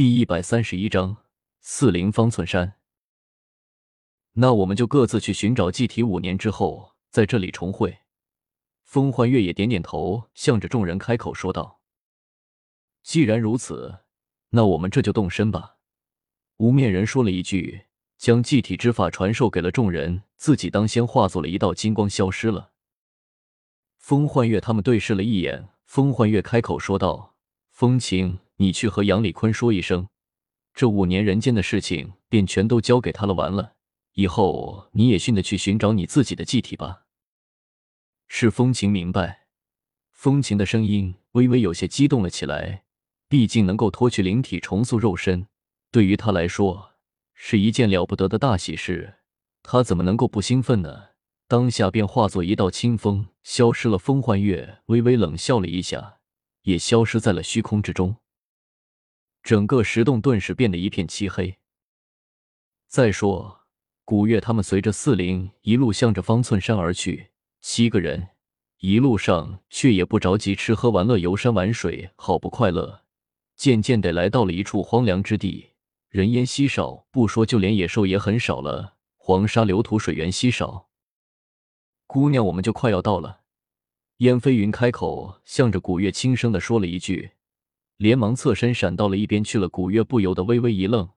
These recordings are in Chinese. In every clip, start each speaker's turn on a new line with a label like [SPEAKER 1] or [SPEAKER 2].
[SPEAKER 1] 第一百三十一章四灵方寸山。那我们就各自去寻找祭体，五年之后在这里重会。风幻月也点点头，向着众人开口说道：“既然如此，那我们这就动身吧。”无面人说了一句，将祭体之法传授给了众人，自己当先化作了一道金光消失了。风幻月他们对视了一眼，风幻月开口说道：“风情。”你去和杨礼坤说一声，这五年人间的事情便全都交给他了。完了以后，你也训的去寻找你自己的祭体吧。是风情明白，风情的声音微微有些激动了起来。毕竟能够脱去灵体，重塑肉身，对于他来说是一件了不得的大喜事。他怎么能够不兴奋呢？当下便化作一道清风，消失了。风幻月微微冷笑了一下，也消失在了虚空之中。整个石洞顿时变得一片漆黑。再说，古月他们随着四灵一路向着方寸山而去，七个人一路上却也不着急吃喝玩乐、游山玩水，好不快乐。渐渐的来到了一处荒凉之地，人烟稀少，不说就连野兽也很少了，黄沙流土，水源稀少。姑娘，我们就快要到了。燕飞云开口，向着古月轻声的说了一句。连忙侧身闪到了一边去了。古月不由得微微一愣，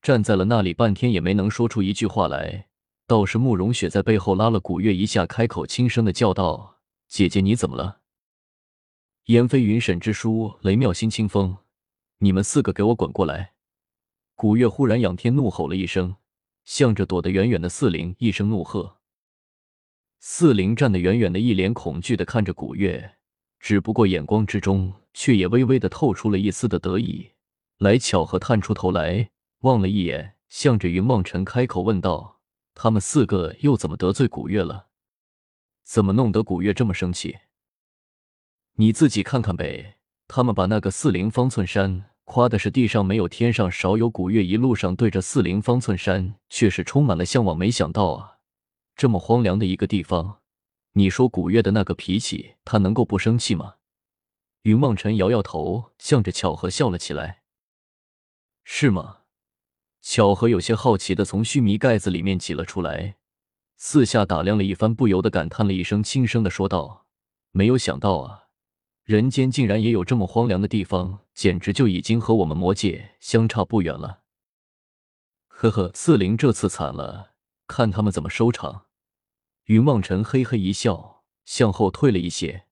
[SPEAKER 1] 站在了那里半天也没能说出一句话来。倒是慕容雪在背后拉了古月一下，开口轻声的叫道：“姐姐，你怎么了？”燕飞云、沈之书、雷妙心、清风，你们四个给我滚过来！古月忽然仰天怒吼了一声，向着躲得远远的四灵一声怒喝。四灵站得远远的，一脸恐惧的看着古月，只不过眼光之中。却也微微的透出了一丝的得意，来巧合探出头来望了一眼，向着云梦尘开口问道：“他们四个又怎么得罪古月了？怎么弄得古月这么生气？你自己看看呗。他们把那个四灵方寸山夸的是地上没有天上少有，古月一路上对着四灵方寸山却是充满了向往。没想到啊，这么荒凉的一个地方，你说古月的那个脾气，他能够不生气吗？”云梦辰摇摇头，向着巧合笑了起来。是吗？巧合有些好奇的从须弥盖子里面挤了出来，四下打量了一番，不由得感叹了一声，轻声的说道：“没有想到啊，人间竟然也有这么荒凉的地方，简直就已经和我们魔界相差不远了。”呵呵，四灵这次惨了，看他们怎么收场。云梦辰嘿嘿一笑，向后退了一些，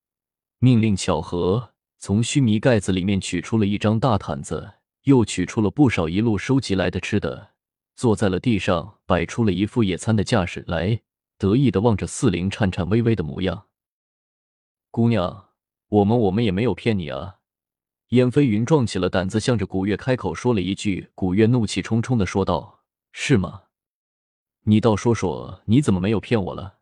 [SPEAKER 1] 命令巧合。从须弥盖子里面取出了一张大毯子，又取出了不少一路收集来的吃的，坐在了地上，摆出了一副野餐的架势来，得意的望着四灵颤颤巍巍的模样。姑娘，我们我们也没有骗你啊！燕飞云壮起了胆子，向着古月开口说了一句。古月怒气冲冲的说道：“是吗？你倒说说，你怎么没有骗我了？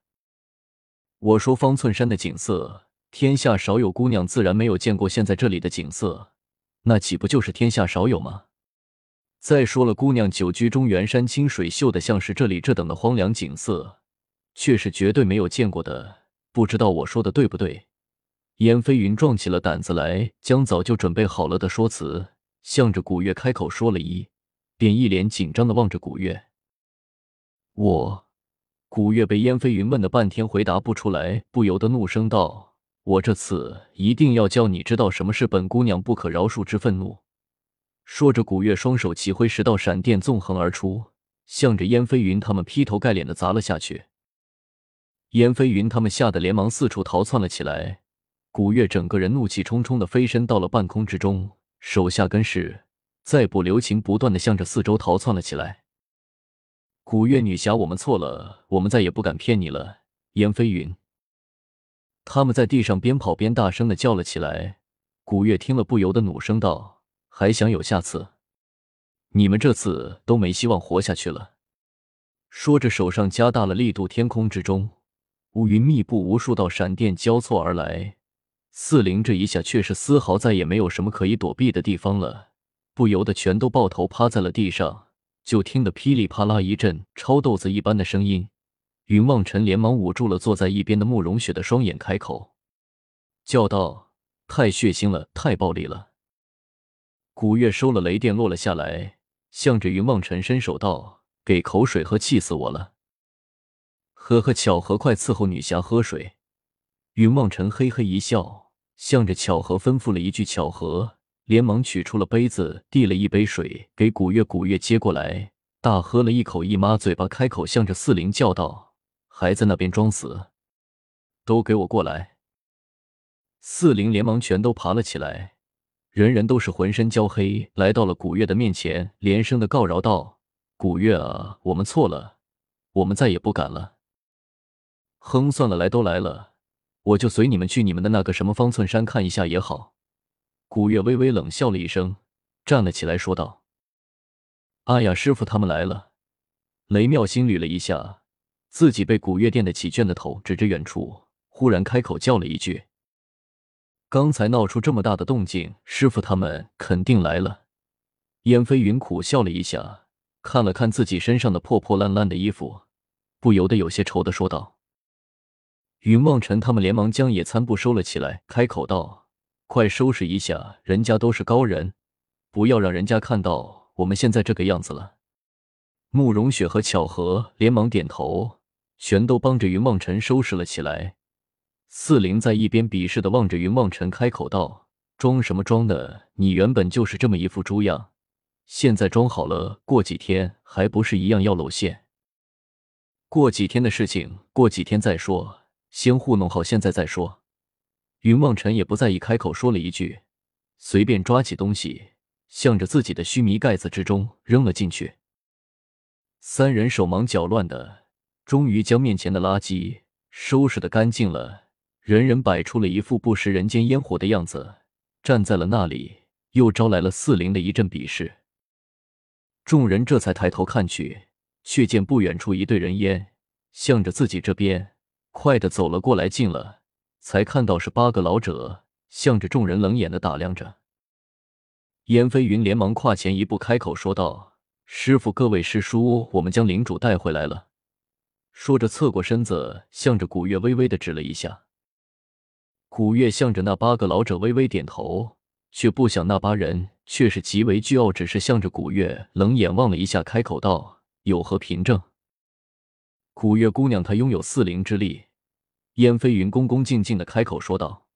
[SPEAKER 1] 我说方寸山的景色。”天下少有姑娘，自然没有见过现在这里的景色，那岂不就是天下少有吗？再说了，姑娘久居中原山清水秀的，像是这里这等的荒凉景色，却是绝对没有见过的。不知道我说的对不对？燕飞云壮起了胆子来，将早就准备好了的说辞向着古月开口说了一，便一脸紧张的望着古月。我，古月被燕飞云问的半天回答不出来，不由得怒声道。我这次一定要叫你知道什么是本姑娘不可饶恕之愤怒！说着，古月双手齐挥，十道闪电纵横而出，向着燕飞云他们劈头盖脸的砸了下去。燕飞云他们吓得连忙四处逃窜了起来。古月整个人怒气冲冲的飞身到了半空之中，手下跟是再不留情，不断的向着四周逃窜了起来。古月女侠，我们错了，我们再也不敢骗你了，燕飞云。他们在地上边跑边大声的叫了起来。古月听了，不由得怒声道：“还想有下次？你们这次都没希望活下去了。”说着，手上加大了力度，天空之中乌云密布，无数道闪电交错而来。四灵这一下却是丝毫再也没有什么可以躲避的地方了，不由得全都抱头趴在了地上。就听得噼里啪啦一阵超豆子一般的声音。云望尘连忙捂住了坐在一边的慕容雪的双眼，开口叫道：“太血腥了，太暴力了！”古月收了雷电，落了下来，向着云望尘伸手道：“给口水喝，气死我了。”呵呵，巧合，快伺候女侠喝水。云望尘嘿嘿一笑，向着巧合吩咐了一句，巧合连忙取出了杯子，递了一杯水给古月。古月接过来，大喝了一口，一抹嘴巴，开口向着四灵叫道：“还在那边装死，都给我过来！”四灵连忙全都爬了起来。人人都是浑身焦黑，来到了古月的面前，连声的告饶道：“古月啊，我们错了，我们再也不敢了。”哼，算了，来都来了，我就随你们去你们的那个什么方寸山看一下也好。古月微微冷笑了一声，站了起来，说道：“阿雅师傅他们来了。”雷妙心捋了一下自己被古月电得起倦的头，指着远处，忽然开口叫了一句。刚才闹出这么大的动静，师傅他们肯定来了。燕飞云苦笑了一下，看了看自己身上的破破烂烂的衣服，不由得有些愁的说道：“云望尘他们连忙将野餐布收了起来，开口道：‘快收拾一下，人家都是高人，不要让人家看到我们现在这个样子了。’”慕容雪和巧合连忙点头，全都帮着云望尘收拾了起来。四灵在一边鄙视的望着云望尘，开口道：“装什么装的？你原本就是这么一副猪样，现在装好了，过几天还不是一样要露馅？过几天的事情，过几天再说，先糊弄好现在再说。”云望尘也不在意，开口说了一句，随便抓起东西，向着自己的须弥盖子之中扔了进去。三人手忙脚乱的，终于将面前的垃圾收拾的干净了。人人摆出了一副不食人间烟火的样子，站在了那里，又招来了四灵的一阵鄙视。众人这才抬头看去，却见不远处一队人烟向着自己这边快的走了过来，近了才看到是八个老者，向着众人冷眼的打量着。燕飞云连忙跨前一步，开口说道：“师傅，各位师叔，我们将领主带回来了。”说着，侧过身子，向着古月微微的指了一下。古月向着那八个老者微微点头，却不想那八人却是极为倨傲，只是向着古月冷眼望了一下，开口道：“有何凭证？”古月姑娘，她拥有四灵之力。燕飞云恭恭敬敬的开口说道：“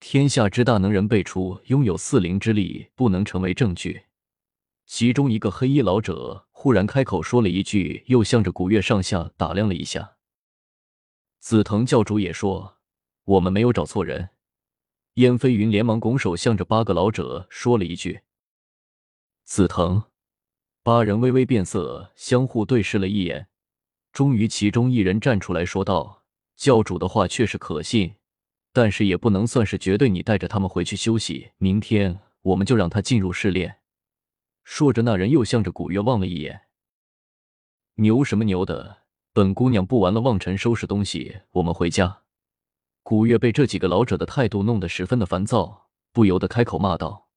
[SPEAKER 1] 天下之大，能人辈出，拥有四灵之力不能成为证据。”其中一个黑衣老者忽然开口说了一句，又向着古月上下打量了一下。紫藤教主也说。我们没有找错人，燕飞云连忙拱手向着八个老者说了一句：“紫藤。”八人微微变色，相互对视了一眼，终于其中一人站出来说道：“教主的话确实可信，但是也不能算是绝对。你带着他们回去休息，明天我们就让他进入试炼。”说着，那人又向着古月望了一眼：“牛什么牛的？本姑娘不玩了，望尘收拾东西，我们回家。”古月被这几个老者的态度弄得十分的烦躁，不由得开口骂道：“